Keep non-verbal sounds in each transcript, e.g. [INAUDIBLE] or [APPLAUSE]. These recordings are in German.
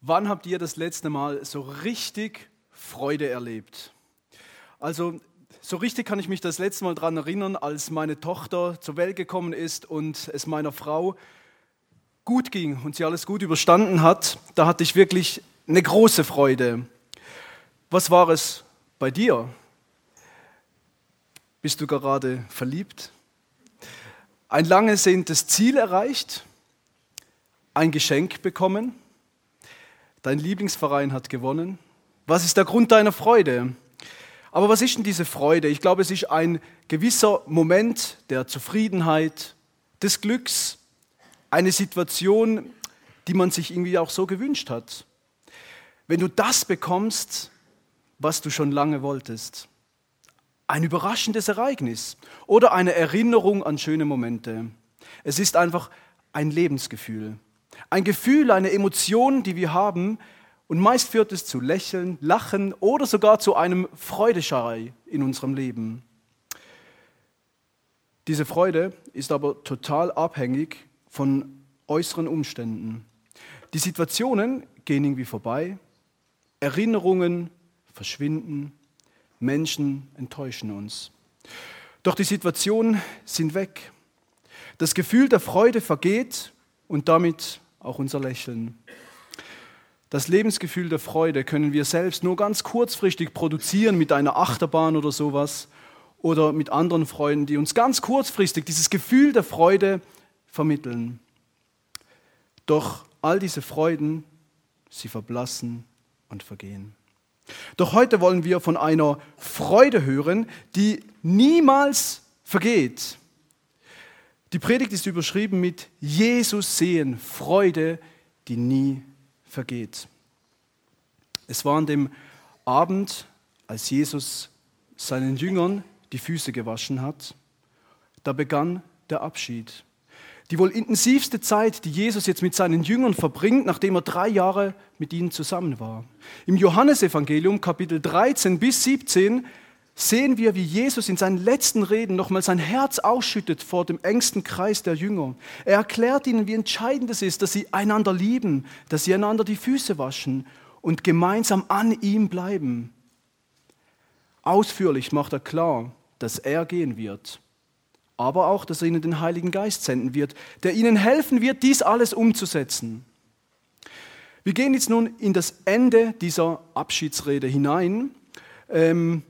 Wann habt ihr das letzte Mal so richtig Freude erlebt? Also so richtig kann ich mich das letzte Mal daran erinnern, als meine Tochter zur Welt gekommen ist und es meiner Frau gut ging und sie alles gut überstanden hat. Da hatte ich wirklich eine große Freude. Was war es bei dir? Bist du gerade verliebt? Ein lange sehntes Ziel erreicht? Ein Geschenk bekommen? Dein Lieblingsverein hat gewonnen. Was ist der Grund deiner Freude? Aber was ist denn diese Freude? Ich glaube, es ist ein gewisser Moment der Zufriedenheit, des Glücks, eine Situation, die man sich irgendwie auch so gewünscht hat. Wenn du das bekommst, was du schon lange wolltest. Ein überraschendes Ereignis oder eine Erinnerung an schöne Momente. Es ist einfach ein Lebensgefühl. Ein Gefühl, eine Emotion, die wir haben, und meist führt es zu Lächeln, Lachen oder sogar zu einem Freudeschrei in unserem Leben. Diese Freude ist aber total abhängig von äußeren Umständen. Die Situationen gehen irgendwie vorbei, Erinnerungen verschwinden, Menschen enttäuschen uns. Doch die Situationen sind weg. Das Gefühl der Freude vergeht und damit auch unser Lächeln. Das Lebensgefühl der Freude können wir selbst nur ganz kurzfristig produzieren mit einer Achterbahn oder sowas oder mit anderen Freunden, die uns ganz kurzfristig dieses Gefühl der Freude vermitteln. Doch all diese Freuden, sie verblassen und vergehen. Doch heute wollen wir von einer Freude hören, die niemals vergeht. Die Predigt ist überschrieben mit Jesus sehen, Freude, die nie vergeht. Es war an dem Abend, als Jesus seinen Jüngern die Füße gewaschen hat, da begann der Abschied. Die wohl intensivste Zeit, die Jesus jetzt mit seinen Jüngern verbringt, nachdem er drei Jahre mit ihnen zusammen war. Im Johannesevangelium Kapitel 13 bis 17 sehen wir, wie Jesus in seinen letzten Reden nochmal sein Herz ausschüttet vor dem engsten Kreis der Jünger. Er erklärt ihnen, wie entscheidend es ist, dass sie einander lieben, dass sie einander die Füße waschen und gemeinsam an ihm bleiben. Ausführlich macht er klar, dass er gehen wird, aber auch, dass er ihnen den Heiligen Geist senden wird, der ihnen helfen wird, dies alles umzusetzen. Wir gehen jetzt nun in das Ende dieser Abschiedsrede hinein. Ähm,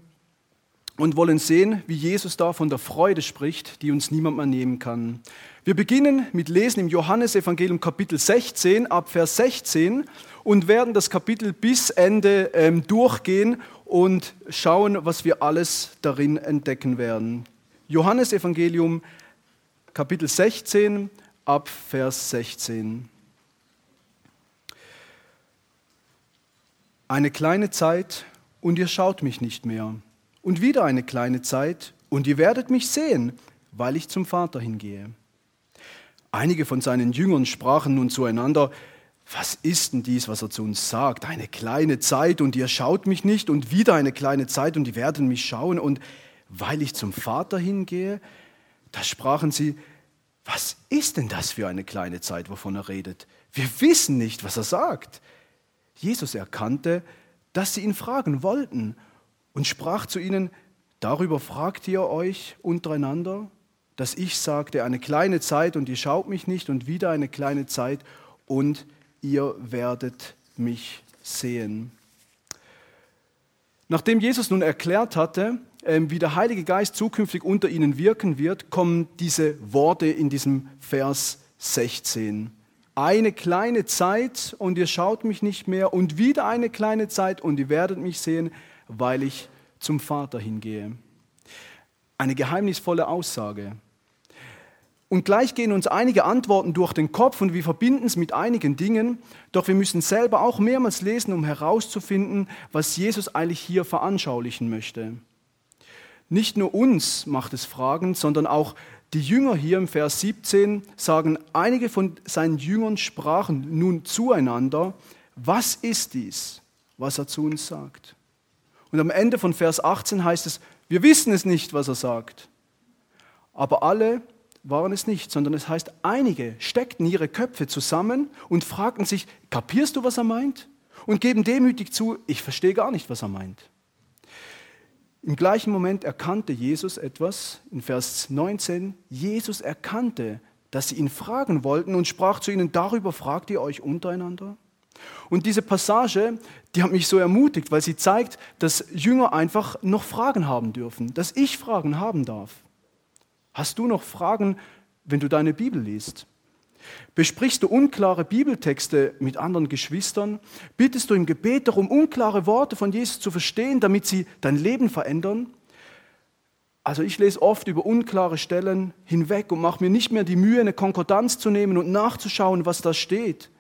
und wollen sehen, wie Jesus da von der Freude spricht, die uns niemand mehr nehmen kann. Wir beginnen mit Lesen im Johannesevangelium Kapitel 16 ab Vers 16 und werden das Kapitel bis Ende ähm, durchgehen und schauen, was wir alles darin entdecken werden. Johannesevangelium Kapitel 16 ab Vers 16. Eine kleine Zeit und ihr schaut mich nicht mehr und wieder eine kleine Zeit, und ihr werdet mich sehen, weil ich zum Vater hingehe. Einige von seinen Jüngern sprachen nun zueinander, was ist denn dies, was er zu uns sagt? Eine kleine Zeit und ihr schaut mich nicht und wieder eine kleine Zeit und die werden mich schauen und weil ich zum Vater hingehe, da sprachen sie, was ist denn das für eine kleine Zeit, wovon er redet? Wir wissen nicht, was er sagt. Jesus erkannte, dass sie ihn fragen wollten und sprach zu ihnen, darüber fragt ihr euch untereinander, dass ich sagte, eine kleine Zeit und ihr schaut mich nicht und wieder eine kleine Zeit und ihr werdet mich sehen. Nachdem Jesus nun erklärt hatte, ähm, wie der Heilige Geist zukünftig unter ihnen wirken wird, kommen diese Worte in diesem Vers 16. Eine kleine Zeit und ihr schaut mich nicht mehr und wieder eine kleine Zeit und ihr werdet mich sehen, weil ich zum Vater hingehe. Eine geheimnisvolle Aussage. Und gleich gehen uns einige Antworten durch den Kopf und wir verbinden es mit einigen Dingen, doch wir müssen selber auch mehrmals lesen, um herauszufinden, was Jesus eigentlich hier veranschaulichen möchte. Nicht nur uns macht es Fragen, sondern auch die Jünger hier im Vers 17 sagen, einige von seinen Jüngern sprachen nun zueinander, was ist dies, was er zu uns sagt? Und am Ende von Vers 18 heißt es, wir wissen es nicht, was er sagt. Aber alle waren es nicht, sondern es heißt, einige steckten ihre Köpfe zusammen und fragten sich, kapierst du, was er meint? Und geben demütig zu, ich verstehe gar nicht, was er meint. Im gleichen Moment erkannte Jesus etwas, in Vers 19, Jesus erkannte, dass sie ihn fragen wollten und sprach zu ihnen, darüber fragt ihr euch untereinander? Und diese Passage, die hat mich so ermutigt, weil sie zeigt, dass Jünger einfach noch Fragen haben dürfen, dass ich Fragen haben darf. Hast du noch Fragen, wenn du deine Bibel liest? Besprichst du unklare Bibeltexte mit anderen Geschwistern? Bittest du im Gebet darum, unklare Worte von Jesus zu verstehen, damit sie dein Leben verändern? Also ich lese oft über unklare Stellen hinweg und mache mir nicht mehr die Mühe, eine Konkordanz zu nehmen und nachzuschauen, was da steht.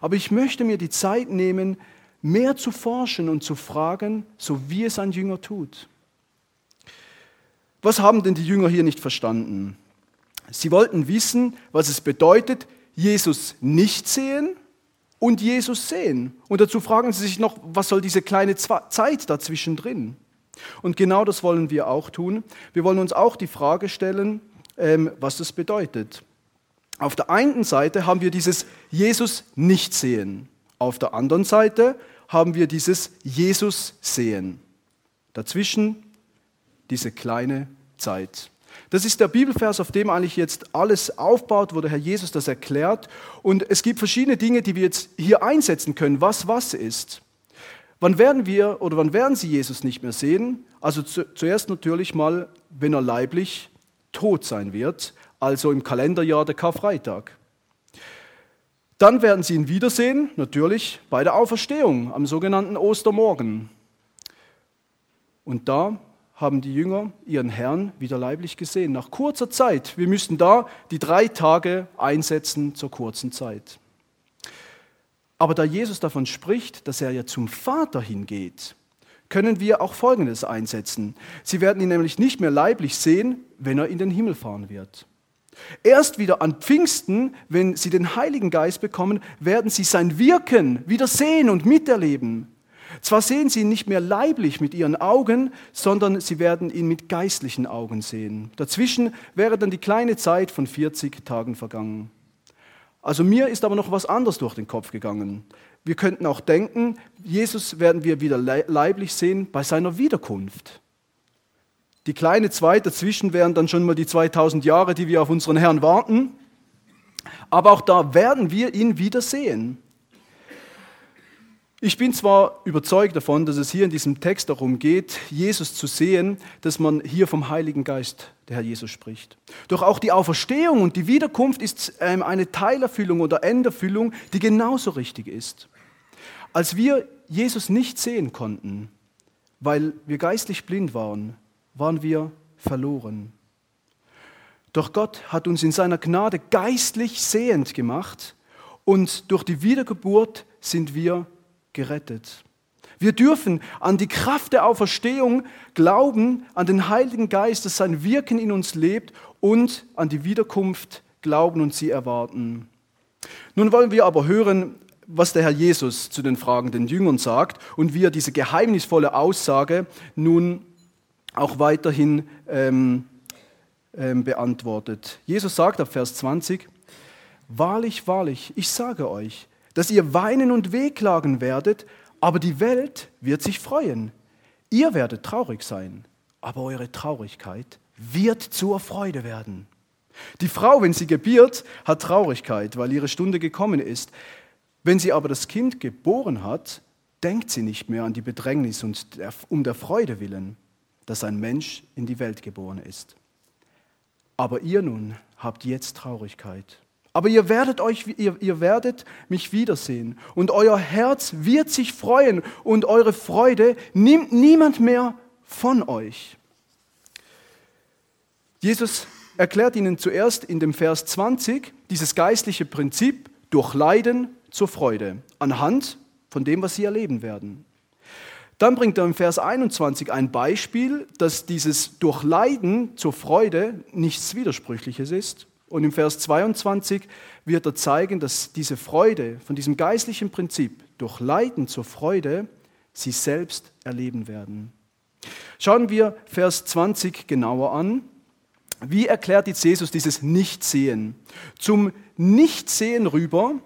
Aber ich möchte mir die Zeit nehmen, mehr zu forschen und zu fragen, so wie es ein Jünger tut. Was haben denn die Jünger hier nicht verstanden? Sie wollten wissen, was es bedeutet, Jesus nicht sehen und Jesus sehen. Und dazu fragen sie sich noch, was soll diese kleine Zeit dazwischen drin? Und genau das wollen wir auch tun. Wir wollen uns auch die Frage stellen, ähm, was das bedeutet. Auf der einen Seite haben wir dieses Jesus nicht sehen. Auf der anderen Seite haben wir dieses Jesus sehen. Dazwischen diese kleine Zeit. Das ist der Bibelvers, auf dem eigentlich jetzt alles aufbaut, wo der Herr Jesus das erklärt. Und es gibt verschiedene Dinge, die wir jetzt hier einsetzen können, was was ist. Wann werden wir oder wann werden Sie Jesus nicht mehr sehen? Also zu, zuerst natürlich mal, wenn er leiblich tot sein wird, also im Kalenderjahr der Karfreitag. Dann werden Sie ihn wiedersehen, natürlich bei der Auferstehung am sogenannten Ostermorgen. Und da haben die Jünger ihren Herrn wieder leiblich gesehen. Nach kurzer Zeit. Wir müssten da die drei Tage einsetzen zur kurzen Zeit. Aber da Jesus davon spricht, dass er ja zum Vater hingeht, können wir auch Folgendes einsetzen. Sie werden ihn nämlich nicht mehr leiblich sehen, wenn er in den Himmel fahren wird. Erst wieder an Pfingsten, wenn sie den Heiligen Geist bekommen, werden sie sein Wirken wieder sehen und miterleben. Zwar sehen sie ihn nicht mehr leiblich mit ihren Augen, sondern sie werden ihn mit geistlichen Augen sehen. Dazwischen wäre dann die kleine Zeit von 40 Tagen vergangen. Also mir ist aber noch was anderes durch den Kopf gegangen. Wir könnten auch denken, Jesus werden wir wieder leiblich sehen bei seiner Wiederkunft. Die kleine Zeit dazwischen wären dann schon mal die 2000 Jahre, die wir auf unseren Herrn warten. Aber auch da werden wir ihn wieder sehen. Ich bin zwar überzeugt davon, dass es hier in diesem Text darum geht, Jesus zu sehen, dass man hier vom Heiligen Geist, der Herr Jesus, spricht. Doch auch die Auferstehung und die Wiederkunft ist ähm, eine Teilerfüllung oder Enderfüllung, die genauso richtig ist. Als wir Jesus nicht sehen konnten, weil wir geistlich blind waren, waren wir verloren. Doch Gott hat uns in seiner Gnade geistlich sehend gemacht und durch die Wiedergeburt sind wir gerettet. Wir dürfen an die Kraft der Auferstehung glauben, an den Heiligen Geist, dass sein Wirken in uns lebt und an die Wiederkunft glauben und sie erwarten. Nun wollen wir aber hören, was der Herr Jesus zu den fragenden Jüngern sagt und wie er diese geheimnisvolle Aussage nun auch weiterhin ähm, ähm, beantwortet. Jesus sagt ab Vers 20, Wahrlich, wahrlich, ich sage euch, dass ihr weinen und wehklagen werdet, aber die Welt wird sich freuen. Ihr werdet traurig sein, aber eure Traurigkeit wird zur Freude werden. Die Frau, wenn sie gebiert, hat Traurigkeit, weil ihre Stunde gekommen ist. Wenn sie aber das Kind geboren hat, denkt sie nicht mehr an die Bedrängnis und um der Freude willen, dass ein Mensch in die Welt geboren ist. Aber ihr nun habt jetzt Traurigkeit. Aber ihr werdet, euch, ihr, ihr werdet mich wiedersehen und euer Herz wird sich freuen und eure Freude nimmt niemand mehr von euch. Jesus erklärt ihnen zuerst in dem Vers 20 dieses geistliche Prinzip durch Leiden zur Freude anhand von dem, was sie erleben werden. Dann bringt er im Vers 21 ein Beispiel, dass dieses durch Leiden zur Freude nichts Widersprüchliches ist. Und im Vers 22 wird er zeigen, dass diese Freude von diesem geistlichen Prinzip durch Leiden zur Freude sie selbst erleben werden. Schauen wir Vers 20 genauer an. Wie erklärt jetzt Jesus dieses Nichtsehen? Zum Nichtsehen rüber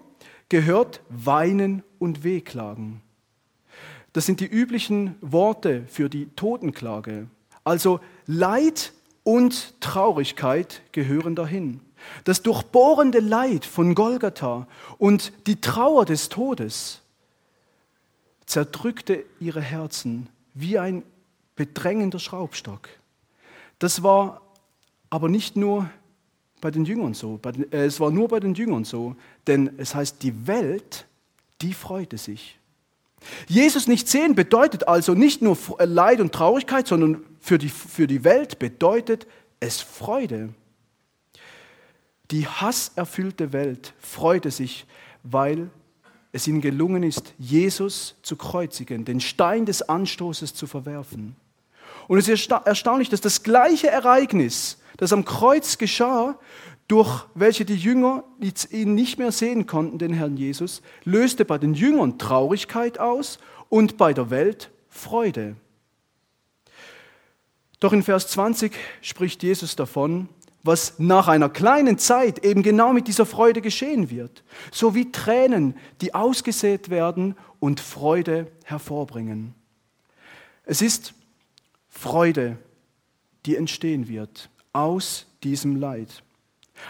gehört Weinen und Wehklagen. Das sind die üblichen Worte für die Totenklage. Also Leid und Traurigkeit gehören dahin. Das durchbohrende Leid von Golgatha und die Trauer des Todes zerdrückte ihre Herzen wie ein bedrängender Schraubstock. Das war aber nicht nur bei den Jüngern so, äh, es war nur bei den Jüngern so, denn es heißt, die Welt, die freute sich. Jesus nicht sehen bedeutet also nicht nur äh, Leid und Traurigkeit, sondern für die, für die Welt bedeutet es Freude. Die hasserfüllte Welt freute sich, weil es ihnen gelungen ist, Jesus zu kreuzigen, den Stein des Anstoßes zu verwerfen. Und es ist erstaunlich, dass das gleiche Ereignis, das am Kreuz geschah, durch welche die Jünger ihn nicht mehr sehen konnten, den Herrn Jesus, löste bei den Jüngern Traurigkeit aus und bei der Welt Freude. Doch in Vers 20 spricht Jesus davon, was nach einer kleinen Zeit eben genau mit dieser Freude geschehen wird. So wie Tränen, die ausgesät werden und Freude hervorbringen. Es ist Freude, die entstehen wird aus diesem Leid.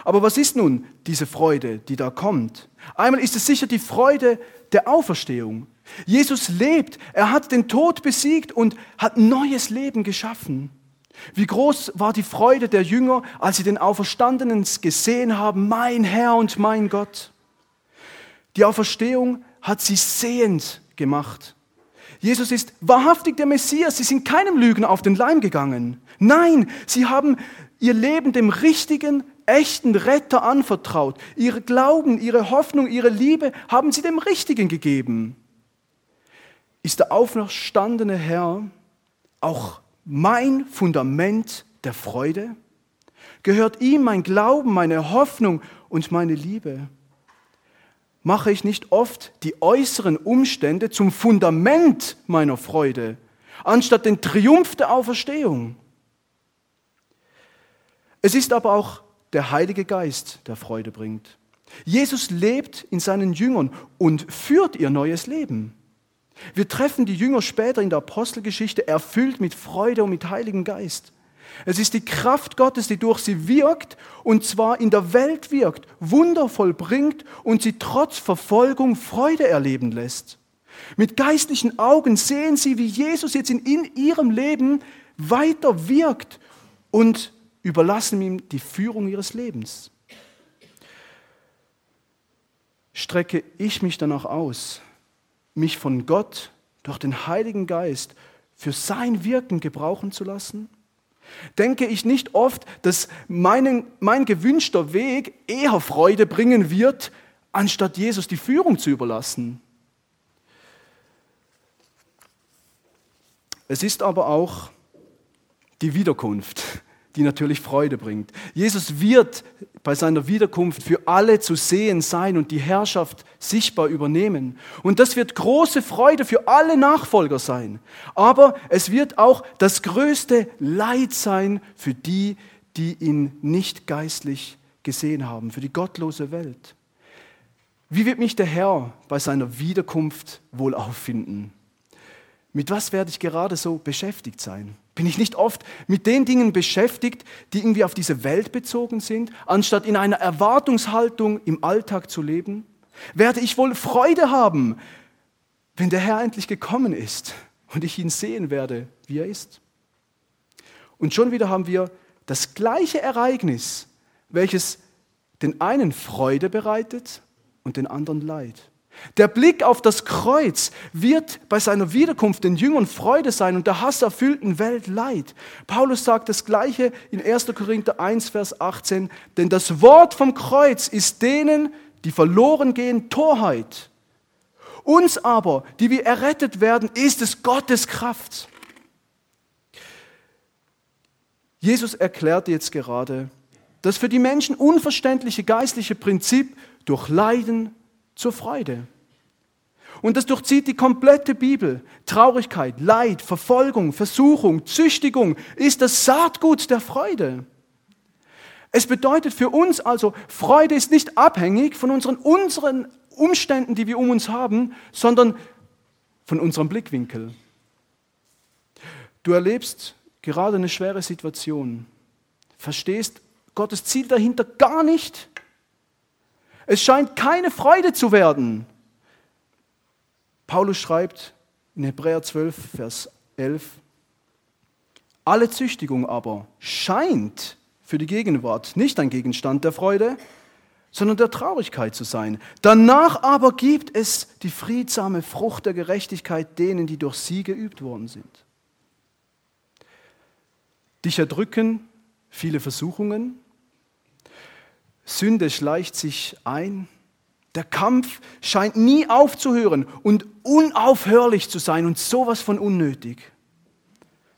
Aber was ist nun diese Freude, die da kommt? Einmal ist es sicher die Freude der Auferstehung. Jesus lebt, er hat den Tod besiegt und hat neues Leben geschaffen. Wie groß war die Freude der Jünger, als sie den Auferstandenen gesehen haben, mein Herr und mein Gott. Die Auferstehung hat sie sehend gemacht. Jesus ist wahrhaftig der Messias. Sie sind keinem Lügen auf den Leim gegangen. Nein, sie haben ihr Leben dem richtigen, echten Retter anvertraut. Ihr Glauben, ihre Hoffnung, ihre Liebe haben sie dem Richtigen gegeben. Ist der auferstandene Herr auch mein Fundament der Freude? Gehört ihm mein Glauben, meine Hoffnung und meine Liebe? Mache ich nicht oft die äußeren Umstände zum Fundament meiner Freude, anstatt den Triumph der Auferstehung? Es ist aber auch der Heilige Geist, der Freude bringt. Jesus lebt in seinen Jüngern und führt ihr neues Leben. Wir treffen die Jünger später in der Apostelgeschichte erfüllt mit Freude und mit Heiligen Geist. Es ist die Kraft Gottes, die durch sie wirkt und zwar in der Welt wirkt, wundervoll bringt und sie trotz Verfolgung Freude erleben lässt. Mit geistlichen Augen sehen sie, wie Jesus jetzt in, ihrem Leben weiter wirkt und überlassen ihm die Führung ihres Lebens. Strecke ich mich danach aus, mich von Gott durch den Heiligen Geist für sein Wirken gebrauchen zu lassen? Denke ich nicht oft, dass mein, mein gewünschter Weg eher Freude bringen wird, anstatt Jesus die Führung zu überlassen? Es ist aber auch die Wiederkunft, die natürlich Freude bringt. Jesus wird bei seiner Wiederkunft für alle zu sehen sein und die Herrschaft sichtbar übernehmen. Und das wird große Freude für alle Nachfolger sein. Aber es wird auch das größte Leid sein für die, die ihn nicht geistlich gesehen haben, für die gottlose Welt. Wie wird mich der Herr bei seiner Wiederkunft wohl auffinden? Mit was werde ich gerade so beschäftigt sein? Bin ich nicht oft mit den Dingen beschäftigt, die irgendwie auf diese Welt bezogen sind, anstatt in einer Erwartungshaltung im Alltag zu leben? Werde ich wohl Freude haben, wenn der Herr endlich gekommen ist und ich ihn sehen werde, wie er ist? Und schon wieder haben wir das gleiche Ereignis, welches den einen Freude bereitet und den anderen Leid. Der Blick auf das Kreuz wird bei seiner Wiederkunft den Jüngern Freude sein und der hasserfüllten Welt Leid. Paulus sagt das Gleiche in 1. Korinther 1, Vers 18, denn das Wort vom Kreuz ist denen, die verloren gehen, Torheit. Uns aber, die wir errettet werden, ist es Gottes Kraft. Jesus erklärt jetzt gerade das für die Menschen unverständliche geistliche Prinzip durch Leiden zur Freude. Und das durchzieht die komplette Bibel. Traurigkeit, Leid, Verfolgung, Versuchung, Züchtigung ist das Saatgut der Freude. Es bedeutet für uns also, Freude ist nicht abhängig von unseren, unseren Umständen, die wir um uns haben, sondern von unserem Blickwinkel. Du erlebst gerade eine schwere Situation, verstehst Gottes Ziel dahinter gar nicht. Es scheint keine Freude zu werden. Paulus schreibt in Hebräer 12, Vers 11, alle Züchtigung aber scheint für die Gegenwart nicht ein Gegenstand der Freude, sondern der Traurigkeit zu sein. Danach aber gibt es die friedsame Frucht der Gerechtigkeit denen, die durch sie geübt worden sind. Dich erdrücken viele Versuchungen, Sünde schleicht sich ein, der Kampf scheint nie aufzuhören und unaufhörlich zu sein und sowas von unnötig.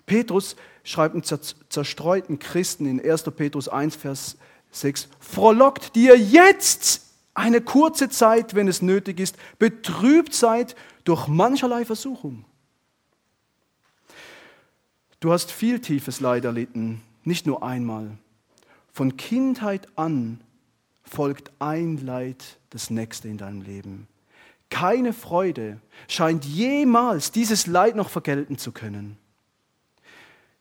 Petrus schreibt einen zerstreuten Christen in 1. Petrus 1, Vers 6, frohlockt dir jetzt eine kurze Zeit, wenn es nötig ist, betrübt seid durch mancherlei Versuchung. Du hast viel tiefes Leid erlitten, nicht nur einmal. Von Kindheit an folgt ein Leid das nächste in deinem Leben. Keine Freude scheint jemals dieses Leid noch vergelten zu können.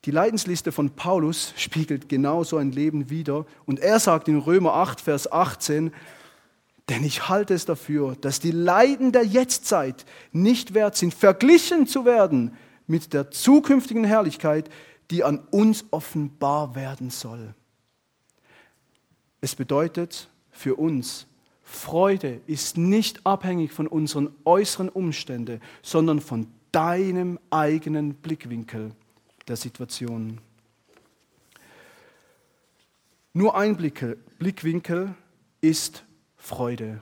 Die Leidensliste von Paulus spiegelt genau so ein Leben wider. Und er sagt in Römer 8, Vers 18, denn ich halte es dafür, dass die Leiden der Jetztzeit nicht wert sind, verglichen zu werden mit der zukünftigen Herrlichkeit, die an uns offenbar werden soll. Es bedeutet für uns, Freude ist nicht abhängig von unseren äußeren Umständen, sondern von deinem eigenen Blickwinkel der Situation. Nur ein Blickwinkel ist Freude.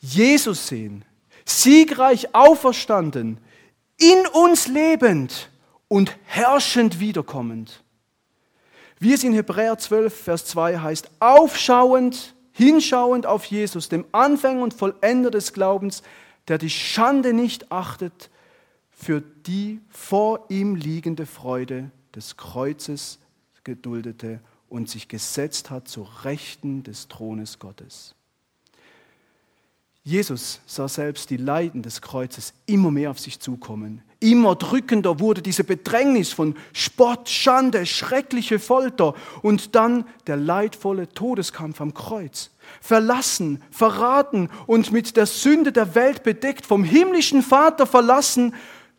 Jesus sehen, siegreich auferstanden, in uns lebend und herrschend wiederkommend. Wie es in Hebräer 12, Vers 2 heißt, aufschauend, hinschauend auf Jesus, dem Anfänger und Vollender des Glaubens, der die Schande nicht achtet, für die vor ihm liegende Freude des Kreuzes geduldete und sich gesetzt hat zur Rechten des Thrones Gottes. Jesus sah selbst die Leiden des Kreuzes immer mehr auf sich zukommen. Immer drückender wurde diese Bedrängnis von Spott, Schande, schreckliche Folter und dann der leidvolle Todeskampf am Kreuz. Verlassen, verraten und mit der Sünde der Welt bedeckt, vom himmlischen Vater verlassen,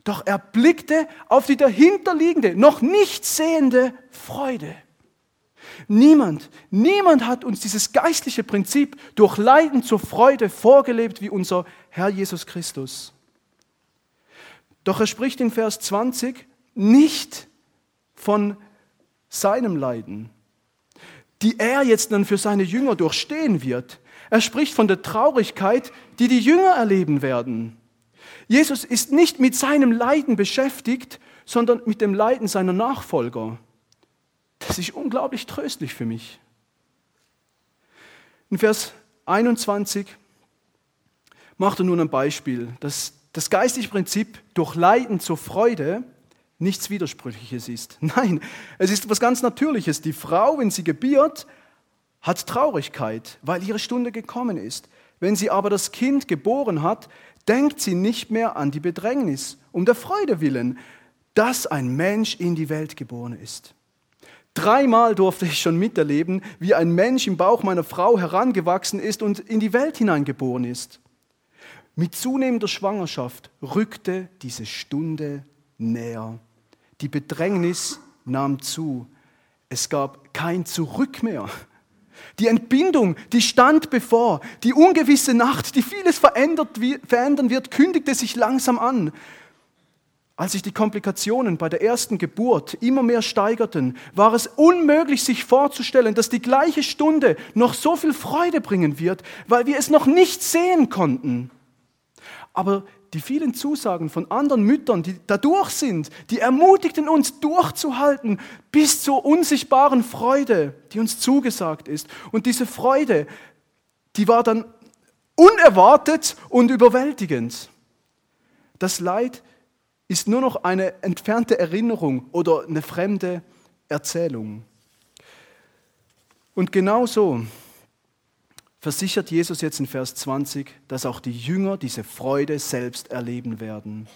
doch er blickte auf die dahinterliegende, noch nicht sehende Freude. Niemand, niemand hat uns dieses geistliche Prinzip durch Leiden zur Freude vorgelebt wie unser Herr Jesus Christus. Doch er spricht in Vers 20 nicht von seinem Leiden, die er jetzt dann für seine Jünger durchstehen wird. Er spricht von der Traurigkeit, die die Jünger erleben werden. Jesus ist nicht mit seinem Leiden beschäftigt, sondern mit dem Leiden seiner Nachfolger. Das ist unglaublich tröstlich für mich. In Vers 21 macht er nun ein Beispiel, dass das geistliche Prinzip durch Leiden zur Freude nichts Widersprüchliches ist. [LAUGHS] Nein, es ist etwas ganz Natürliches. Die Frau, wenn sie gebiert, hat Traurigkeit, weil ihre Stunde gekommen ist. Wenn sie aber das Kind geboren hat, denkt sie nicht mehr an die Bedrängnis, um der Freude willen, dass ein Mensch in die Welt geboren ist. Dreimal durfte ich schon miterleben, wie ein Mensch im Bauch meiner Frau herangewachsen ist und in die Welt hineingeboren ist. Mit zunehmender Schwangerschaft rückte diese Stunde näher. Die Bedrängnis nahm zu. Es gab kein Zurück mehr. Die Entbindung, die stand bevor. Die ungewisse Nacht, die vieles verändert, verändern wird, kündigte sich langsam an. Als sich die Komplikationen bei der ersten Geburt immer mehr steigerten, war es unmöglich, sich vorzustellen, dass die gleiche Stunde noch so viel Freude bringen wird, weil wir es noch nicht sehen konnten. Aber die vielen Zusagen von anderen Müttern, die dadurch sind, die ermutigten uns durchzuhalten bis zur unsichtbaren Freude, die uns zugesagt ist. Und diese Freude, die war dann unerwartet und überwältigend. Das Leid ist nur noch eine entfernte Erinnerung oder eine fremde Erzählung. Und genau so versichert Jesus jetzt in Vers 20, dass auch die Jünger diese Freude selbst erleben werden.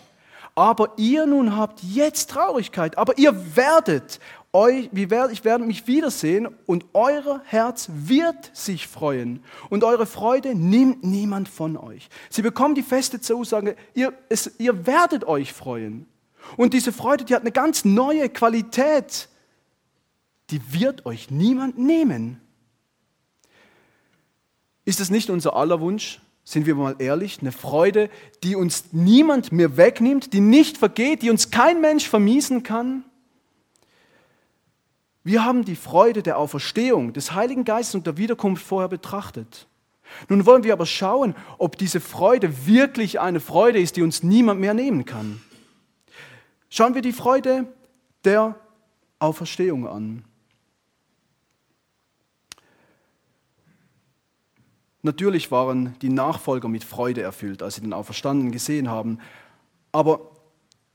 Aber ihr nun habt jetzt Traurigkeit, aber ihr werdet euch, ich werde mich wiedersehen und euer Herz wird sich freuen und eure Freude nimmt niemand von euch. Sie bekommen die feste Zusage, ihr, es, ihr werdet euch freuen. Und diese Freude, die hat eine ganz neue Qualität. Die wird euch niemand nehmen. Ist es nicht unser aller Wunsch, sind wir mal ehrlich, eine Freude, die uns niemand mehr wegnimmt, die nicht vergeht, die uns kein Mensch vermiesen kann? Wir haben die Freude der Auferstehung, des Heiligen Geistes und der Wiederkunft vorher betrachtet. Nun wollen wir aber schauen, ob diese Freude wirklich eine Freude ist, die uns niemand mehr nehmen kann. Schauen wir die Freude der Auferstehung an. Natürlich waren die Nachfolger mit Freude erfüllt, als sie den Auferstandenen gesehen haben. Aber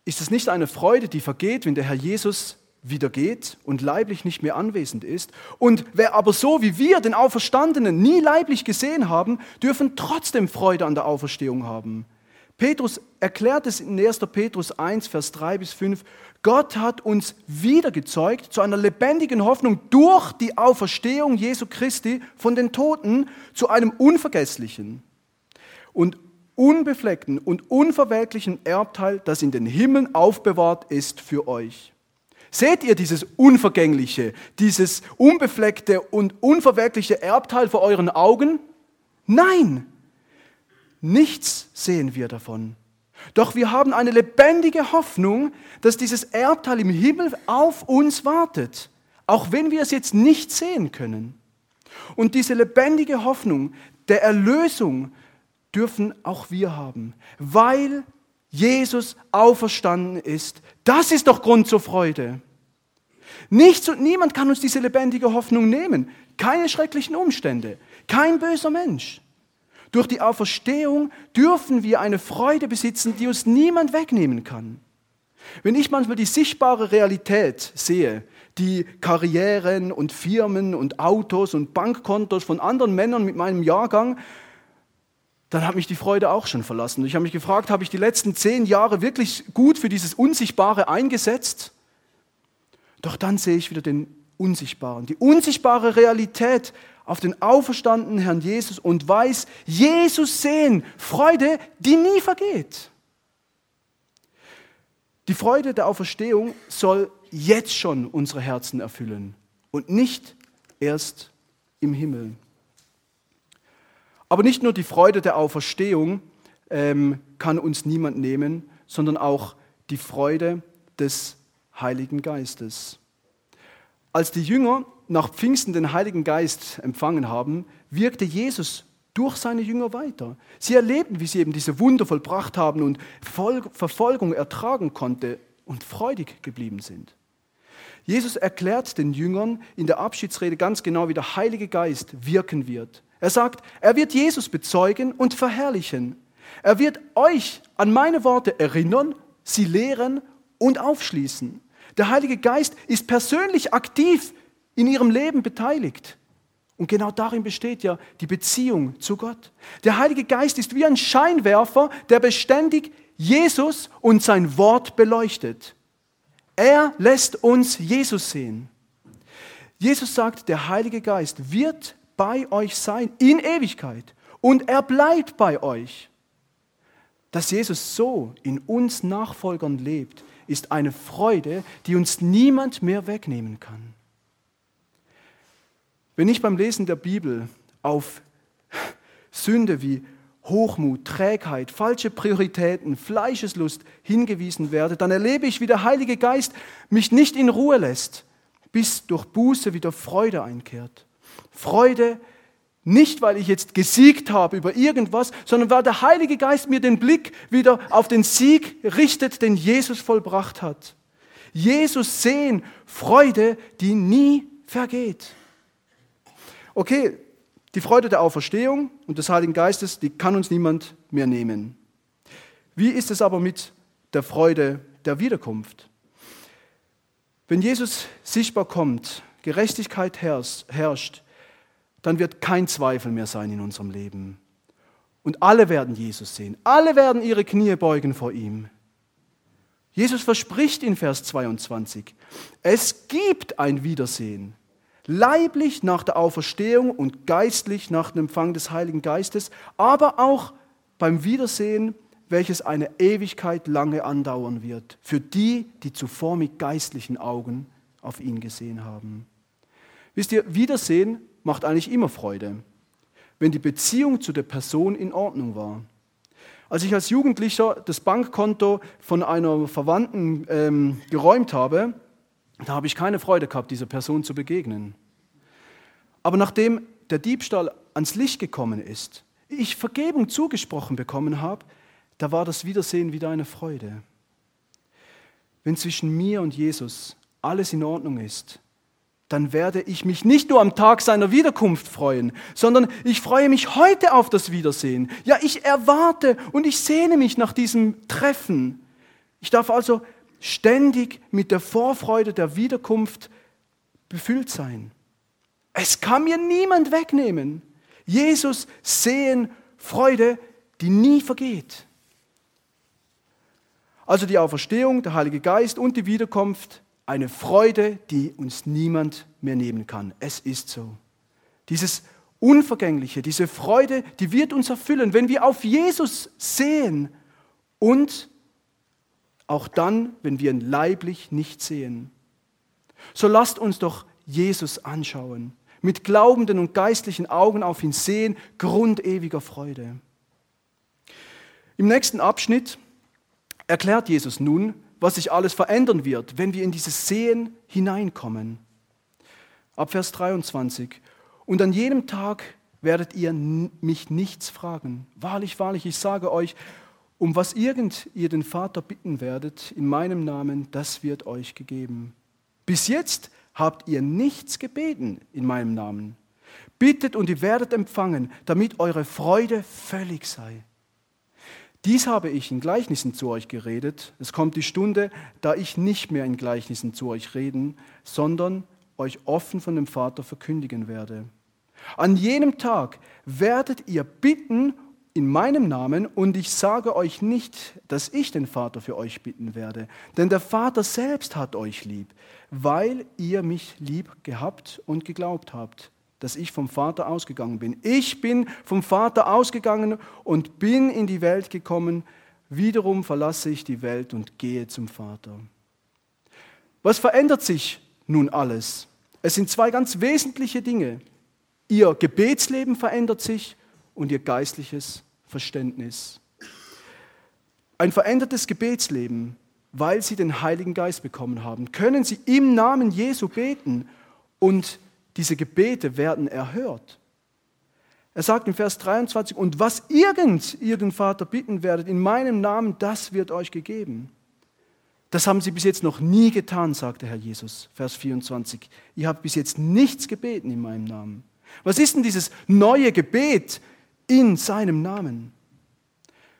ist es nicht eine Freude, die vergeht, wenn der Herr Jesus wieder geht und leiblich nicht mehr anwesend ist? Und wer aber so wie wir den Auferstandenen nie leiblich gesehen haben, dürfen trotzdem Freude an der Auferstehung haben. Petrus erklärt es in 1. Petrus 1, Vers 3 bis 5. Gott hat uns wiedergezeugt zu einer lebendigen Hoffnung durch die Auferstehung Jesu Christi von den Toten zu einem unvergesslichen und unbefleckten und unverwelklichen Erbteil, das in den Himmeln aufbewahrt ist für euch. Seht ihr dieses unvergängliche, dieses unbefleckte und unverwelkliche Erbteil vor euren Augen? Nein, Nichts sehen wir davon. Doch wir haben eine lebendige Hoffnung, dass dieses Erbteil im Himmel auf uns wartet, auch wenn wir es jetzt nicht sehen können. Und diese lebendige Hoffnung der Erlösung dürfen auch wir haben, weil Jesus auferstanden ist. Das ist doch Grund zur Freude. Nichts und niemand kann uns diese lebendige Hoffnung nehmen. Keine schrecklichen Umstände, kein böser Mensch. Durch die Auferstehung dürfen wir eine Freude besitzen, die uns niemand wegnehmen kann. Wenn ich manchmal die sichtbare Realität sehe, die Karrieren und Firmen und Autos und Bankkontos von anderen Männern mit meinem Jahrgang, dann hat mich die Freude auch schon verlassen. Ich habe mich gefragt, habe ich die letzten zehn Jahre wirklich gut für dieses Unsichtbare eingesetzt? Doch dann sehe ich wieder den Unsichtbaren, die unsichtbare Realität auf den auferstandenen Herrn Jesus und weiß, Jesus sehen, Freude, die nie vergeht. Die Freude der Auferstehung soll jetzt schon unsere Herzen erfüllen und nicht erst im Himmel. Aber nicht nur die Freude der Auferstehung ähm, kann uns niemand nehmen, sondern auch die Freude des Heiligen Geistes. Als die Jünger nach Pfingsten den Heiligen Geist empfangen haben, wirkte Jesus durch seine Jünger weiter. Sie erlebten, wie sie eben diese Wunder vollbracht haben und Verfolgung ertragen konnte und freudig geblieben sind. Jesus erklärt den Jüngern in der Abschiedsrede ganz genau, wie der Heilige Geist wirken wird. Er sagt, er wird Jesus bezeugen und verherrlichen. Er wird euch an meine Worte erinnern, sie lehren und aufschließen. Der Heilige Geist ist persönlich aktiv in ihrem Leben beteiligt. Und genau darin besteht ja die Beziehung zu Gott. Der Heilige Geist ist wie ein Scheinwerfer, der beständig Jesus und sein Wort beleuchtet. Er lässt uns Jesus sehen. Jesus sagt, der Heilige Geist wird bei euch sein in Ewigkeit und er bleibt bei euch. Dass Jesus so in uns Nachfolgern lebt, ist eine Freude, die uns niemand mehr wegnehmen kann. Wenn ich beim Lesen der Bibel auf Sünde wie Hochmut, Trägheit, falsche Prioritäten, Fleischeslust hingewiesen werde, dann erlebe ich, wie der Heilige Geist mich nicht in Ruhe lässt, bis durch Buße wieder Freude einkehrt. Freude nicht, weil ich jetzt gesiegt habe über irgendwas, sondern weil der Heilige Geist mir den Blick wieder auf den Sieg richtet, den Jesus vollbracht hat. Jesus sehen, Freude, die nie vergeht. Okay, die Freude der Auferstehung und des Heiligen Geistes, die kann uns niemand mehr nehmen. Wie ist es aber mit der Freude der Wiederkunft? Wenn Jesus sichtbar kommt, Gerechtigkeit herrscht, dann wird kein Zweifel mehr sein in unserem Leben. Und alle werden Jesus sehen. Alle werden ihre Knie beugen vor ihm. Jesus verspricht in Vers 22, es gibt ein Wiedersehen, leiblich nach der Auferstehung und geistlich nach dem Empfang des Heiligen Geistes, aber auch beim Wiedersehen, welches eine Ewigkeit lange andauern wird, für die, die zuvor mit geistlichen Augen auf ihn gesehen haben. Wisst ihr, Wiedersehen macht eigentlich immer Freude, wenn die Beziehung zu der Person in Ordnung war. Als ich als Jugendlicher das Bankkonto von einer Verwandten ähm, geräumt habe, da habe ich keine Freude gehabt, dieser Person zu begegnen. Aber nachdem der Diebstahl ans Licht gekommen ist, ich Vergebung zugesprochen bekommen habe, da war das Wiedersehen wieder eine Freude. Wenn zwischen mir und Jesus alles in Ordnung ist, dann werde ich mich nicht nur am Tag seiner Wiederkunft freuen, sondern ich freue mich heute auf das Wiedersehen. Ja, ich erwarte und ich sehne mich nach diesem Treffen. Ich darf also ständig mit der Vorfreude der Wiederkunft befüllt sein. Es kann mir niemand wegnehmen. Jesus sehen Freude, die nie vergeht. Also die Auferstehung, der Heilige Geist und die Wiederkunft eine Freude, die uns niemand mehr nehmen kann. Es ist so. Dieses Unvergängliche, diese Freude, die wird uns erfüllen, wenn wir auf Jesus sehen und auch dann, wenn wir ihn leiblich nicht sehen. So lasst uns doch Jesus anschauen, mit glaubenden und geistlichen Augen auf ihn sehen, grundewiger Freude. Im nächsten Abschnitt erklärt Jesus nun, was sich alles verändern wird, wenn wir in dieses Sehen hineinkommen. Ab Vers 23. Und an jedem Tag werdet ihr mich nichts fragen. Wahrlich, wahrlich, ich sage euch, um was irgend ihr den Vater bitten werdet in meinem Namen, das wird euch gegeben. Bis jetzt habt ihr nichts gebeten in meinem Namen. Bittet und ihr werdet empfangen, damit eure Freude völlig sei. Dies habe ich in Gleichnissen zu euch geredet. Es kommt die Stunde, da ich nicht mehr in Gleichnissen zu euch reden, sondern euch offen von dem Vater verkündigen werde. An jenem Tag werdet ihr bitten in meinem Namen und ich sage euch nicht, dass ich den Vater für euch bitten werde, denn der Vater selbst hat euch lieb, weil ihr mich lieb gehabt und geglaubt habt dass ich vom Vater ausgegangen bin. Ich bin vom Vater ausgegangen und bin in die Welt gekommen. Wiederum verlasse ich die Welt und gehe zum Vater. Was verändert sich nun alles? Es sind zwei ganz wesentliche Dinge. Ihr Gebetsleben verändert sich und ihr geistliches Verständnis. Ein verändertes Gebetsleben, weil sie den Heiligen Geist bekommen haben, können sie im Namen Jesu beten und diese Gebete werden erhört. Er sagt in Vers 23, und was irgend ihr den Vater bitten werdet in meinem Namen, das wird euch gegeben. Das haben sie bis jetzt noch nie getan, sagte Herr Jesus, Vers 24. Ihr habt bis jetzt nichts gebeten in meinem Namen. Was ist denn dieses neue Gebet in seinem Namen?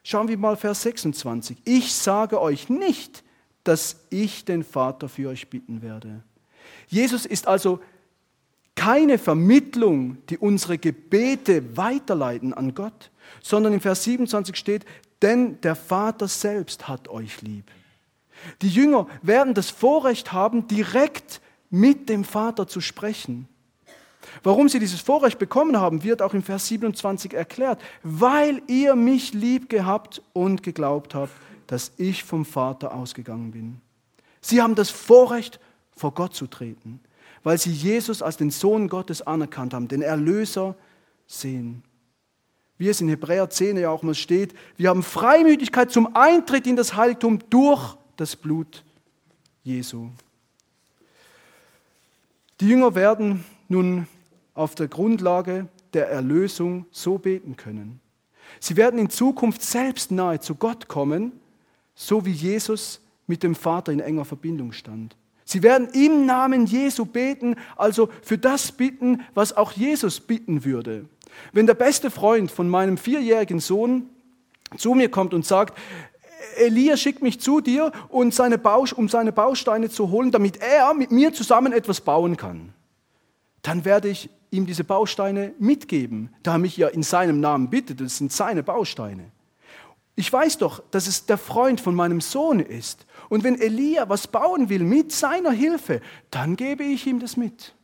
Schauen wir mal Vers 26. Ich sage euch nicht, dass ich den Vater für euch bitten werde. Jesus ist also keine Vermittlung, die unsere Gebete weiterleiten an Gott, sondern im Vers 27 steht, denn der Vater selbst hat euch lieb. Die Jünger werden das Vorrecht haben, direkt mit dem Vater zu sprechen. Warum sie dieses Vorrecht bekommen haben, wird auch im Vers 27 erklärt. Weil ihr mich lieb gehabt und geglaubt habt, dass ich vom Vater ausgegangen bin. Sie haben das Vorrecht, vor Gott zu treten weil sie Jesus als den Sohn Gottes anerkannt haben, den Erlöser sehen. Wie es in Hebräer 10 ja auch mal steht, wir haben Freimütigkeit zum Eintritt in das Heiligtum durch das Blut Jesu. Die Jünger werden nun auf der Grundlage der Erlösung so beten können. Sie werden in Zukunft selbst nahe zu Gott kommen, so wie Jesus mit dem Vater in enger Verbindung stand. Sie werden im Namen Jesu beten, also für das bitten, was auch Jesus bitten würde. Wenn der beste Freund von meinem vierjährigen Sohn zu mir kommt und sagt, Elia schickt mich zu dir, um seine Bausteine zu holen, damit er mit mir zusammen etwas bauen kann, dann werde ich ihm diese Bausteine mitgeben, da er mich ja in seinem Namen bittet. Das sind seine Bausteine. Ich weiß doch, dass es der Freund von meinem Sohn ist. Und wenn Elia was bauen will mit seiner Hilfe, dann gebe ich ihm das mit.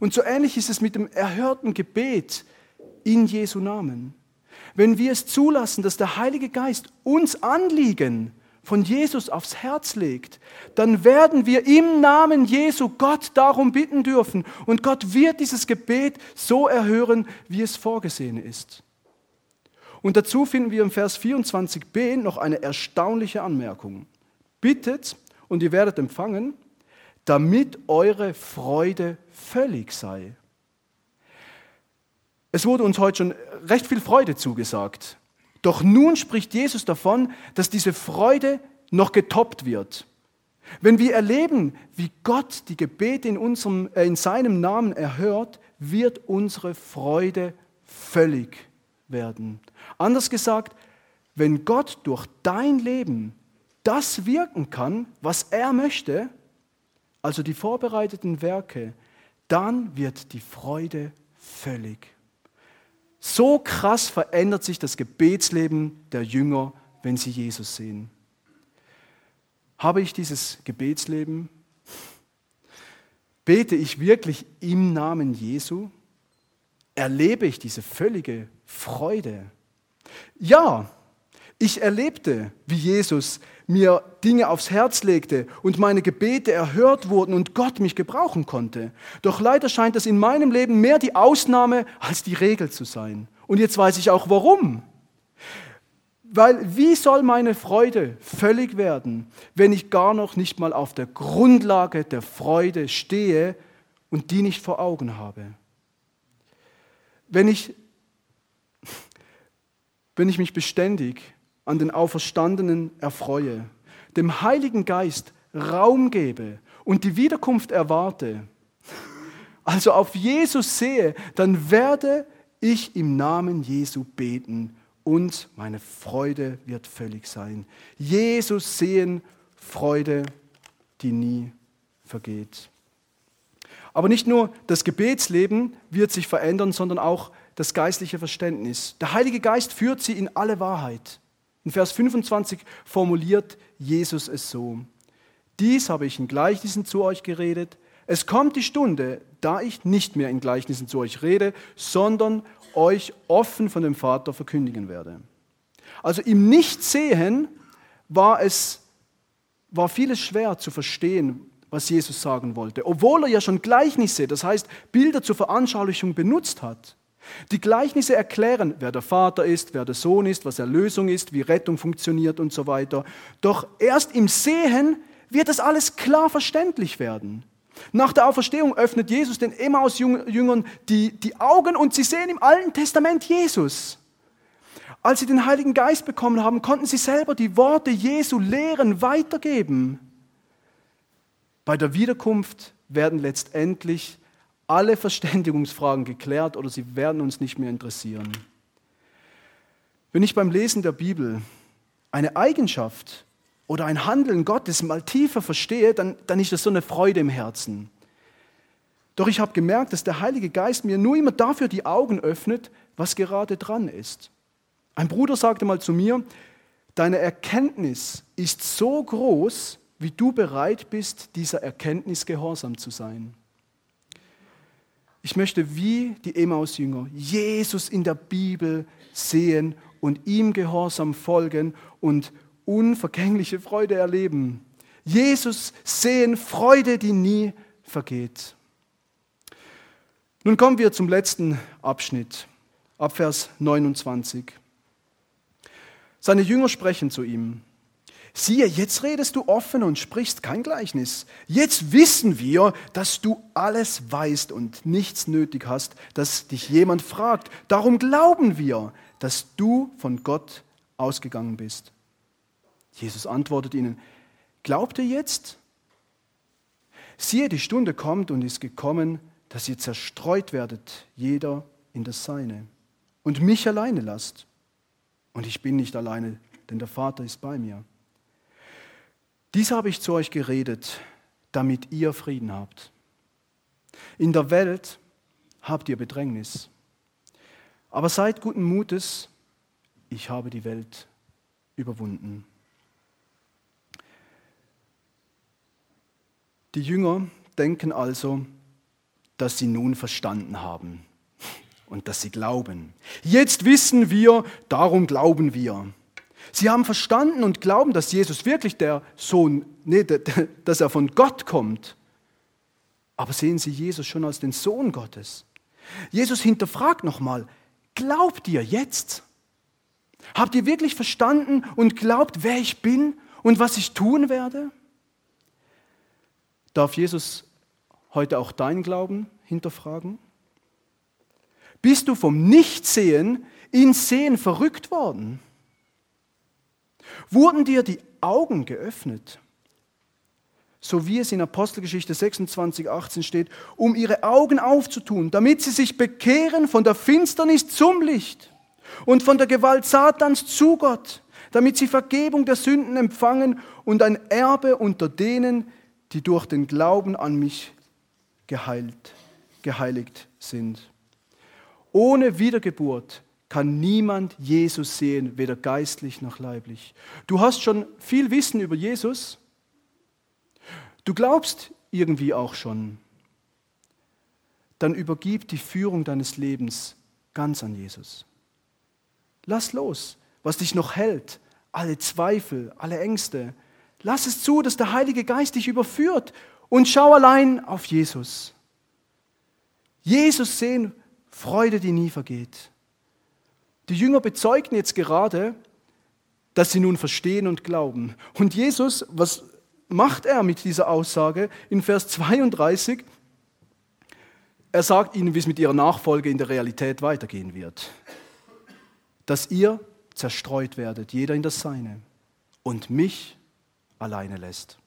Und so ähnlich ist es mit dem erhörten Gebet in Jesu Namen. Wenn wir es zulassen, dass der Heilige Geist uns Anliegen von Jesus aufs Herz legt, dann werden wir im Namen Jesu Gott darum bitten dürfen. Und Gott wird dieses Gebet so erhören, wie es vorgesehen ist. Und dazu finden wir im Vers 24b noch eine erstaunliche Anmerkung. Bittet und ihr werdet empfangen, damit eure Freude völlig sei. Es wurde uns heute schon recht viel Freude zugesagt. Doch nun spricht Jesus davon, dass diese Freude noch getoppt wird. Wenn wir erleben, wie Gott die Gebete in, unserem, äh, in seinem Namen erhört, wird unsere Freude völlig werden. Anders gesagt, wenn Gott durch dein Leben das wirken kann, was er möchte, also die vorbereiteten Werke, dann wird die Freude völlig. So krass verändert sich das Gebetsleben der Jünger, wenn sie Jesus sehen. Habe ich dieses Gebetsleben? Bete ich wirklich im Namen Jesu? Erlebe ich diese völlige Freude? Ja, ich erlebte, wie Jesus mir Dinge aufs Herz legte und meine Gebete erhört wurden und Gott mich gebrauchen konnte. Doch leider scheint das in meinem Leben mehr die Ausnahme als die Regel zu sein. Und jetzt weiß ich auch warum. Weil wie soll meine Freude völlig werden, wenn ich gar noch nicht mal auf der Grundlage der Freude stehe und die nicht vor Augen habe? Wenn ich, wenn ich mich beständig an den Auferstandenen erfreue, dem Heiligen Geist Raum gebe und die Wiederkunft erwarte, also auf Jesus sehe, dann werde ich im Namen Jesu beten und meine Freude wird völlig sein. Jesus sehen, Freude, die nie vergeht. Aber nicht nur das Gebetsleben wird sich verändern, sondern auch das geistliche Verständnis. Der Heilige Geist führt sie in alle Wahrheit. In Vers 25 formuliert Jesus es so. Dies habe ich in Gleichnissen zu euch geredet. Es kommt die Stunde, da ich nicht mehr in Gleichnissen zu euch rede, sondern euch offen von dem Vater verkündigen werde. Also im Nichtsehen war es war vieles schwer zu verstehen, was Jesus sagen wollte, obwohl er ja schon Gleichnisse, das heißt Bilder zur Veranschaulichung benutzt hat. Die Gleichnisse erklären, wer der Vater ist, wer der Sohn ist, was Erlösung ist, wie Rettung funktioniert und so weiter. Doch erst im Sehen wird das alles klar verständlich werden. Nach der Auferstehung öffnet Jesus den Emmaus-Jüngern die, die Augen und sie sehen im Alten Testament Jesus. Als sie den Heiligen Geist bekommen haben, konnten sie selber die Worte Jesu lehren, weitergeben. Bei der Wiederkunft werden letztendlich alle Verständigungsfragen geklärt oder sie werden uns nicht mehr interessieren. Wenn ich beim Lesen der Bibel eine Eigenschaft oder ein Handeln Gottes mal tiefer verstehe, dann, dann ist das so eine Freude im Herzen. Doch ich habe gemerkt, dass der Heilige Geist mir nur immer dafür die Augen öffnet, was gerade dran ist. Ein Bruder sagte mal zu mir, deine Erkenntnis ist so groß, wie du bereit bist, dieser Erkenntnis gehorsam zu sein. Ich möchte wie die Emmaus-Jünger Jesus in der Bibel sehen und ihm gehorsam folgen und unvergängliche Freude erleben. Jesus sehen, Freude, die nie vergeht. Nun kommen wir zum letzten Abschnitt, ab Vers 29. Seine Jünger sprechen zu ihm. Siehe, jetzt redest du offen und sprichst kein Gleichnis. Jetzt wissen wir, dass du alles weißt und nichts nötig hast, dass dich jemand fragt. Darum glauben wir, dass du von Gott ausgegangen bist. Jesus antwortet ihnen, glaubt ihr jetzt? Siehe, die Stunde kommt und ist gekommen, dass ihr zerstreut werdet, jeder in das Seine, und mich alleine lasst. Und ich bin nicht alleine, denn der Vater ist bei mir. Dies habe ich zu euch geredet, damit ihr Frieden habt. In der Welt habt ihr Bedrängnis. Aber seid guten Mutes, ich habe die Welt überwunden. Die Jünger denken also, dass sie nun verstanden haben und dass sie glauben. Jetzt wissen wir, darum glauben wir. Sie haben verstanden und glauben, dass Jesus wirklich der Sohn, nee, dass er von Gott kommt. Aber sehen Sie Jesus schon als den Sohn Gottes? Jesus hinterfragt nochmal, glaubt ihr jetzt? Habt ihr wirklich verstanden und glaubt, wer ich bin und was ich tun werde? Darf Jesus heute auch dein Glauben hinterfragen? Bist du vom Nichtsehen ins Sehen verrückt worden? Wurden dir die Augen geöffnet? So wie es in Apostelgeschichte 26, 18 steht, um ihre Augen aufzutun, damit sie sich bekehren von der Finsternis zum Licht und von der Gewalt Satans zu Gott, damit sie Vergebung der Sünden empfangen und ein Erbe unter denen, die durch den Glauben an mich geheilt, geheiligt sind. Ohne Wiedergeburt kann niemand Jesus sehen, weder geistlich noch leiblich. Du hast schon viel Wissen über Jesus. Du glaubst irgendwie auch schon. Dann übergib die Führung deines Lebens ganz an Jesus. Lass los, was dich noch hält, alle Zweifel, alle Ängste. Lass es zu, dass der Heilige Geist dich überführt und schau allein auf Jesus. Jesus sehen, Freude, die nie vergeht. Die Jünger bezeugen jetzt gerade, dass sie nun verstehen und glauben. Und Jesus, was macht er mit dieser Aussage? In Vers 32, er sagt ihnen, wie es mit ihrer Nachfolge in der Realität weitergehen wird dass ihr zerstreut werdet, jeder in das Seine, und mich alleine lässt.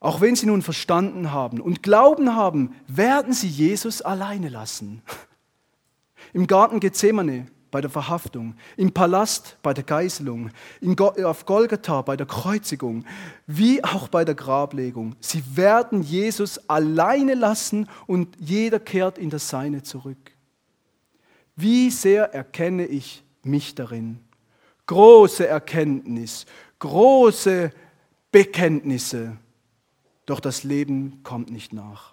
Auch wenn sie nun verstanden haben und Glauben haben, werden sie Jesus alleine lassen. Im Garten Gethsemane bei der Verhaftung, im Palast bei der Geißelung, auf Golgatha bei der Kreuzigung, wie auch bei der Grablegung. Sie werden Jesus alleine lassen und jeder kehrt in das Seine zurück. Wie sehr erkenne ich mich darin? Große Erkenntnis, große Bekenntnisse, doch das Leben kommt nicht nach.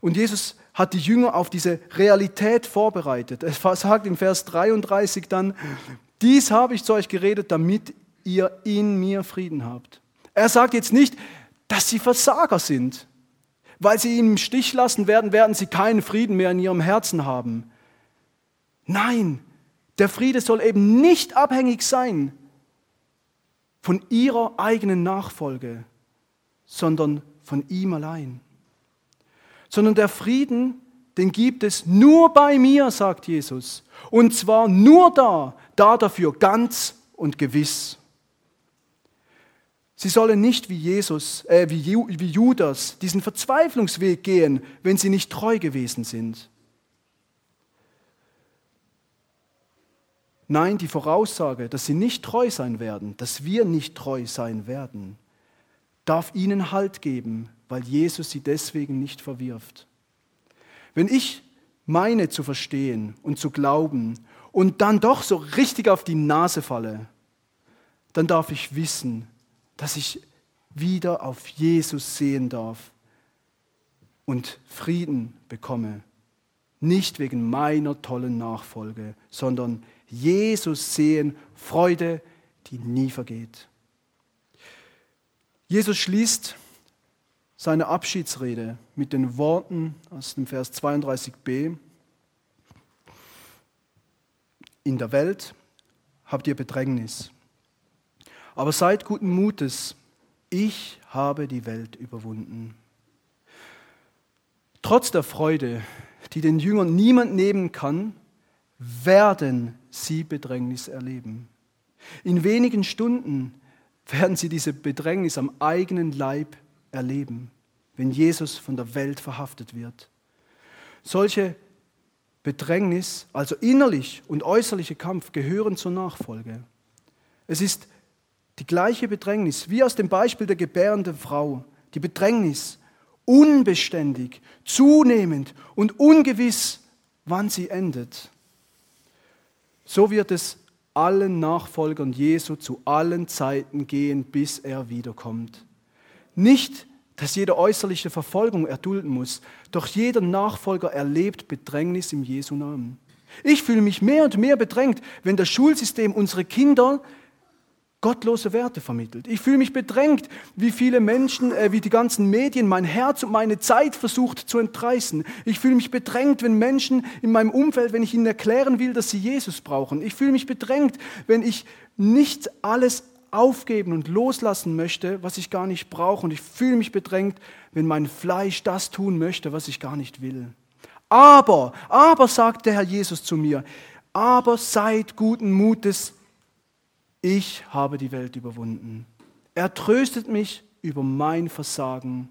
Und Jesus hat die Jünger auf diese Realität vorbereitet. Er sagt im Vers 33 dann, dies habe ich zu euch geredet, damit ihr in mir Frieden habt. Er sagt jetzt nicht, dass sie Versager sind. Weil sie ihn im Stich lassen werden, werden sie keinen Frieden mehr in ihrem Herzen haben. Nein, der Friede soll eben nicht abhängig sein von ihrer eigenen Nachfolge, sondern von ihm allein. Sondern der Frieden, den gibt es nur bei mir, sagt Jesus. Und zwar nur da, da dafür ganz und gewiss. Sie sollen nicht wie Jesus, äh, wie, wie Judas diesen Verzweiflungsweg gehen, wenn sie nicht treu gewesen sind. Nein, die Voraussage, dass sie nicht treu sein werden, dass wir nicht treu sein werden, darf ihnen Halt geben, weil Jesus sie deswegen nicht verwirft. Wenn ich meine zu verstehen und zu glauben und dann doch so richtig auf die Nase falle, dann darf ich wissen, dass ich wieder auf Jesus sehen darf und Frieden bekomme. Nicht wegen meiner tollen Nachfolge, sondern Jesus sehen, Freude, die nie vergeht. Jesus schließt seine Abschiedsrede mit den Worten aus dem Vers 32b. In der Welt habt ihr Bedrängnis, aber seid guten Mutes, ich habe die Welt überwunden. Trotz der Freude, die den Jüngern niemand nehmen kann, werden sie Bedrängnis erleben. In wenigen Stunden werden sie diese Bedrängnis am eigenen Leib erleben, wenn Jesus von der Welt verhaftet wird. Solche Bedrängnis, also innerlich und äußerliche Kampf, gehören zur Nachfolge. Es ist die gleiche Bedrängnis wie aus dem Beispiel der gebärenden Frau, die Bedrängnis, unbeständig, zunehmend und ungewiss, wann sie endet. So wird es allen Nachfolgern Jesu zu allen Zeiten gehen, bis er wiederkommt. Nicht, dass jede äußerliche Verfolgung erdulden muss, doch jeder Nachfolger erlebt Bedrängnis im Jesu Namen. Ich fühle mich mehr und mehr bedrängt, wenn das Schulsystem unsere Kinder gottlose Werte vermittelt. Ich fühle mich bedrängt, wie viele Menschen, äh, wie die ganzen Medien mein Herz und meine Zeit versucht zu entreißen. Ich fühle mich bedrängt, wenn Menschen in meinem Umfeld, wenn ich ihnen erklären will, dass sie Jesus brauchen. Ich fühle mich bedrängt, wenn ich nicht alles aufgeben und loslassen möchte, was ich gar nicht brauche. Und ich fühle mich bedrängt, wenn mein Fleisch das tun möchte, was ich gar nicht will. Aber, aber, sagt der Herr Jesus zu mir, aber seid guten Mutes, ich habe die Welt überwunden. Er tröstet mich über mein Versagen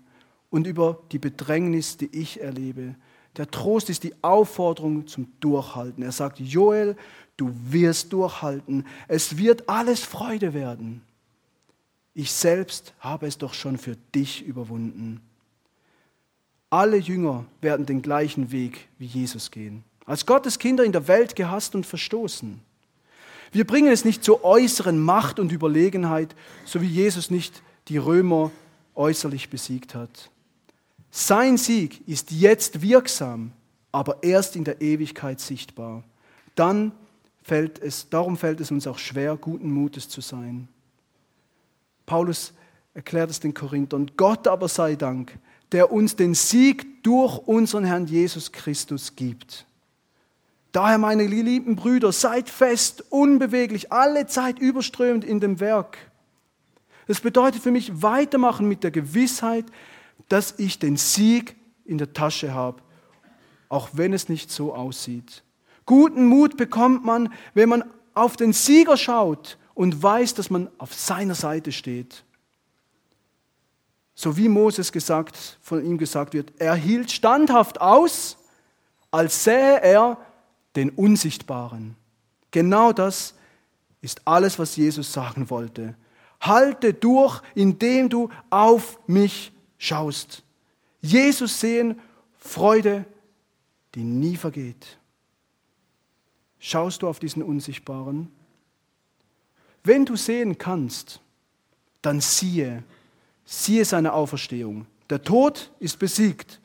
und über die Bedrängnis, die ich erlebe. Der Trost ist die Aufforderung zum Durchhalten. Er sagt, Joel, du wirst durchhalten. Es wird alles Freude werden. Ich selbst habe es doch schon für dich überwunden. Alle Jünger werden den gleichen Weg wie Jesus gehen. Als Gottes Kinder in der Welt gehasst und verstoßen. Wir bringen es nicht zur äußeren Macht und Überlegenheit, so wie Jesus nicht die Römer äußerlich besiegt hat. Sein Sieg ist jetzt wirksam, aber erst in der Ewigkeit sichtbar. Dann fällt es, darum fällt es uns auch schwer, guten Mutes zu sein. Paulus erklärt es den Korinthern. Gott aber sei Dank, der uns den Sieg durch unseren Herrn Jesus Christus gibt. Daher, meine lieben Brüder, seid fest, unbeweglich, alle Zeit überströmend in dem Werk. Das bedeutet für mich weitermachen mit der Gewissheit, dass ich den Sieg in der Tasche habe, auch wenn es nicht so aussieht. Guten Mut bekommt man, wenn man auf den Sieger schaut und weiß, dass man auf seiner Seite steht. So wie Moses gesagt, von ihm gesagt wird, er hielt standhaft aus, als sähe er den Unsichtbaren. Genau das ist alles, was Jesus sagen wollte. Halte durch, indem du auf mich schaust. Jesus sehen, Freude, die nie vergeht. Schaust du auf diesen Unsichtbaren? Wenn du sehen kannst, dann siehe, siehe seine Auferstehung. Der Tod ist besiegt.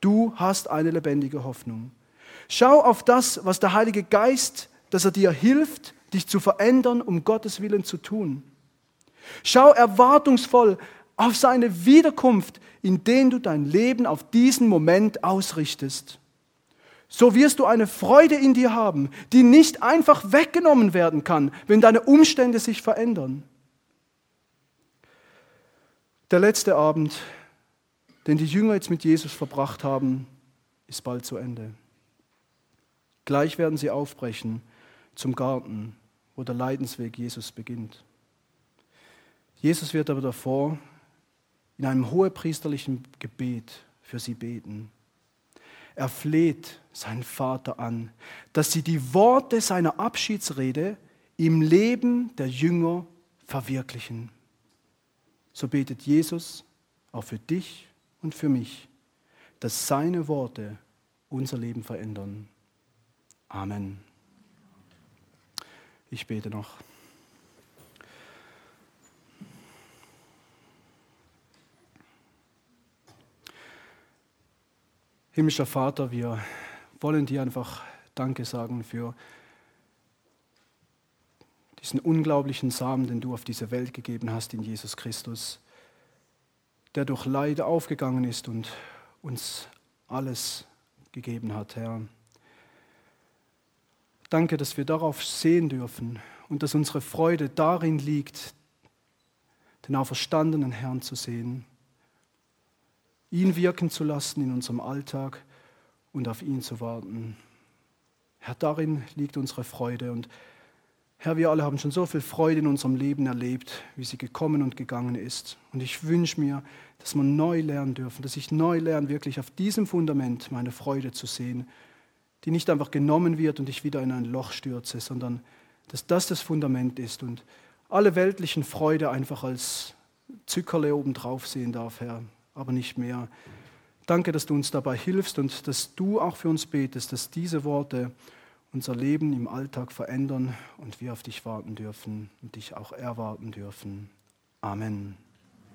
Du hast eine lebendige Hoffnung. Schau auf das, was der Heilige Geist, dass er dir hilft, dich zu verändern, um Gottes Willen zu tun. Schau erwartungsvoll auf seine Wiederkunft, indem du dein Leben auf diesen Moment ausrichtest. So wirst du eine Freude in dir haben, die nicht einfach weggenommen werden kann, wenn deine Umstände sich verändern. Der letzte Abend, den die Jünger jetzt mit Jesus verbracht haben, ist bald zu Ende. Gleich werden sie aufbrechen zum Garten, wo der Leidensweg Jesus beginnt. Jesus wird aber davor in einem hohepriesterlichen Gebet für sie beten. Er fleht seinen Vater an, dass sie die Worte seiner Abschiedsrede im Leben der Jünger verwirklichen. So betet Jesus auch für dich und für mich, dass seine Worte unser Leben verändern. Amen. Ich bete noch. Himmlischer Vater, wir wollen dir einfach Danke sagen für diesen unglaublichen Samen, den du auf diese Welt gegeben hast in Jesus Christus, der durch Leid aufgegangen ist und uns alles gegeben hat, Herr. Danke, dass wir darauf sehen dürfen und dass unsere Freude darin liegt, den auferstandenen Herrn zu sehen, ihn wirken zu lassen in unserem Alltag und auf ihn zu warten. Herr, darin liegt unsere Freude und Herr, wir alle haben schon so viel Freude in unserem Leben erlebt, wie sie gekommen und gegangen ist. Und ich wünsche mir, dass wir neu lernen dürfen, dass ich neu lerne, wirklich auf diesem Fundament meine Freude zu sehen die nicht einfach genommen wird und ich wieder in ein Loch stürze, sondern dass das das Fundament ist und alle weltlichen Freude einfach als Zückerle obendrauf sehen darf, Herr, aber nicht mehr. Danke, dass du uns dabei hilfst und dass du auch für uns betest, dass diese Worte unser Leben im Alltag verändern und wir auf dich warten dürfen und dich auch erwarten dürfen. Amen.